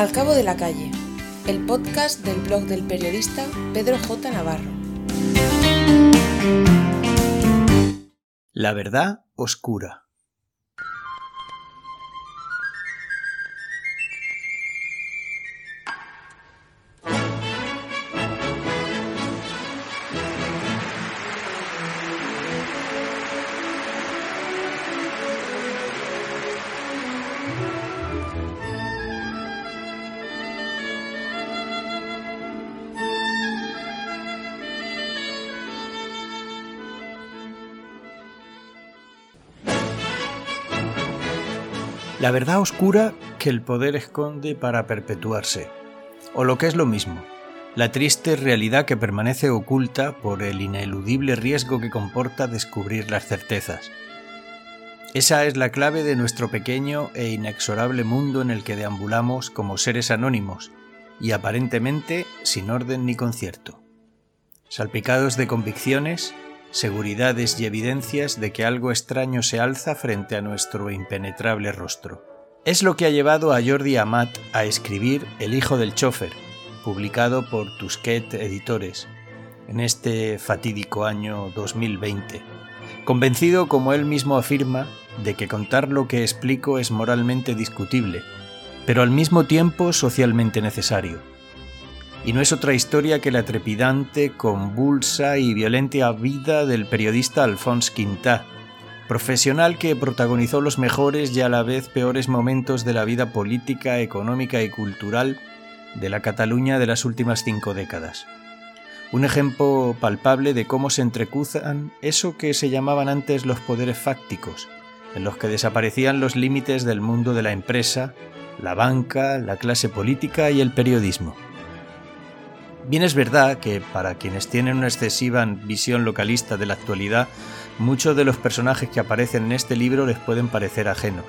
Al cabo de la calle, el podcast del blog del periodista Pedro J. Navarro. La verdad oscura. La verdad oscura que el poder esconde para perpetuarse. O lo que es lo mismo, la triste realidad que permanece oculta por el ineludible riesgo que comporta descubrir las certezas. Esa es la clave de nuestro pequeño e inexorable mundo en el que deambulamos como seres anónimos y aparentemente sin orden ni concierto. Salpicados de convicciones, seguridades y evidencias de que algo extraño se alza frente a nuestro impenetrable rostro. Es lo que ha llevado a Jordi Amat a escribir El hijo del chofer, publicado por Tusquet Editores, en este fatídico año 2020, convencido, como él mismo afirma, de que contar lo que explico es moralmente discutible, pero al mismo tiempo socialmente necesario y no es otra historia que la trepidante, convulsa y violenta vida del periodista Alphonse Quintá, profesional que protagonizó los mejores y a la vez peores momentos de la vida política, económica y cultural de la Cataluña de las últimas cinco décadas. Un ejemplo palpable de cómo se entrecruzan eso que se llamaban antes los poderes fácticos, en los que desaparecían los límites del mundo de la empresa, la banca, la clase política y el periodismo. Bien es verdad que para quienes tienen una excesiva visión localista de la actualidad, muchos de los personajes que aparecen en este libro les pueden parecer ajenos.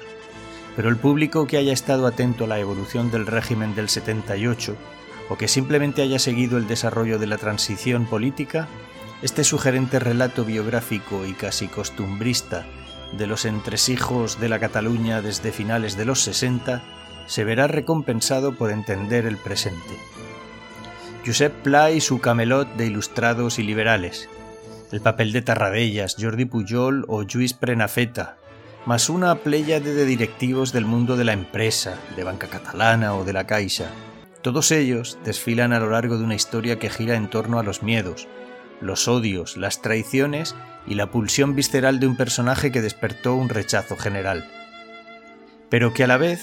Pero el público que haya estado atento a la evolución del régimen del 78 o que simplemente haya seguido el desarrollo de la transición política, este sugerente relato biográfico y casi costumbrista de los entresijos de la Cataluña desde finales de los 60 se verá recompensado por entender el presente. Josep Pla y su camelot de ilustrados y liberales, el papel de Tarradellas, Jordi Pujol o Lluís Prenafeta, más una pléyade de directivos del mundo de la empresa, de banca catalana o de la caixa. Todos ellos desfilan a lo largo de una historia que gira en torno a los miedos, los odios, las traiciones y la pulsión visceral de un personaje que despertó un rechazo general, pero que a la vez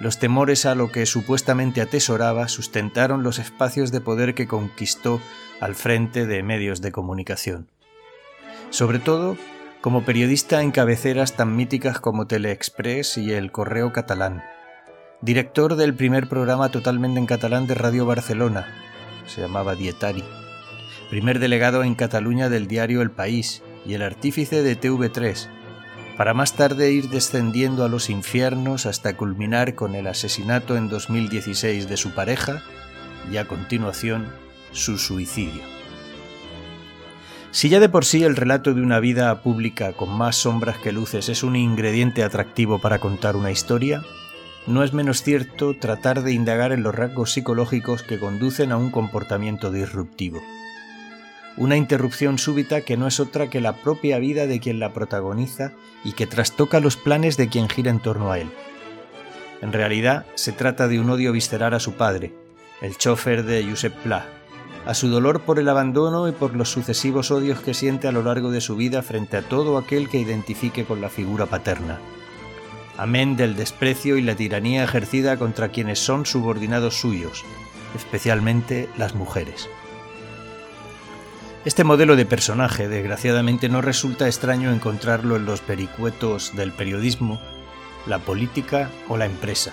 los temores a lo que supuestamente atesoraba sustentaron los espacios de poder que conquistó al frente de medios de comunicación. Sobre todo, como periodista en cabeceras tan míticas como Teleexpress y El Correo Catalán. Director del primer programa totalmente en catalán de Radio Barcelona, se llamaba Dietari. Primer delegado en Cataluña del diario El País y el artífice de TV3, para más tarde ir descendiendo a los infiernos hasta culminar con el asesinato en 2016 de su pareja y a continuación su suicidio. Si ya de por sí el relato de una vida pública con más sombras que luces es un ingrediente atractivo para contar una historia, no es menos cierto tratar de indagar en los rasgos psicológicos que conducen a un comportamiento disruptivo una interrupción súbita que no es otra que la propia vida de quien la protagoniza y que trastoca los planes de quien gira en torno a él. En realidad, se trata de un odio visceral a su padre, el chofer de Josep Pla, a su dolor por el abandono y por los sucesivos odios que siente a lo largo de su vida frente a todo aquel que identifique con la figura paterna. Amén del desprecio y la tiranía ejercida contra quienes son subordinados suyos, especialmente las mujeres. Este modelo de personaje, desgraciadamente, no resulta extraño encontrarlo en los pericuetos del periodismo, la política o la empresa,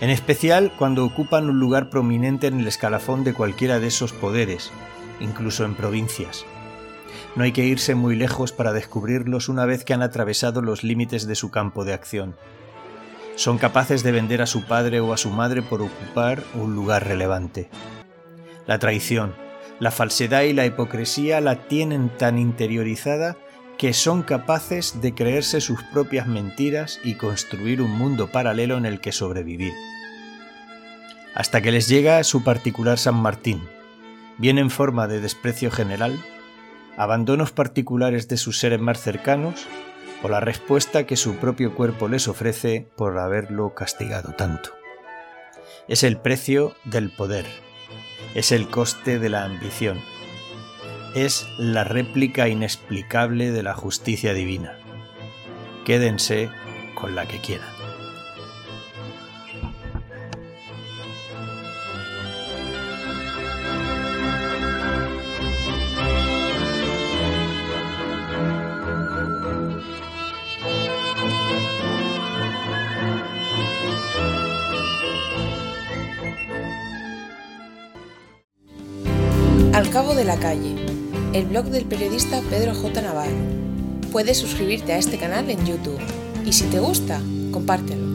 en especial cuando ocupan un lugar prominente en el escalafón de cualquiera de esos poderes, incluso en provincias. No hay que irse muy lejos para descubrirlos una vez que han atravesado los límites de su campo de acción. Son capaces de vender a su padre o a su madre por ocupar un lugar relevante. La traición, la falsedad y la hipocresía la tienen tan interiorizada que son capaces de creerse sus propias mentiras y construir un mundo paralelo en el que sobrevivir. hasta que les llega su particular San Martín, bien en forma de desprecio general, abandonos particulares de sus seres más cercanos o la respuesta que su propio cuerpo les ofrece por haberlo castigado tanto. Es el precio del poder, es el coste de la ambición, es la réplica inexplicable de la justicia divina. Quédense con la que quieran. Cabo de la calle, el blog del periodista Pedro J. Navarro. Puedes suscribirte a este canal en YouTube y si te gusta, compártelo.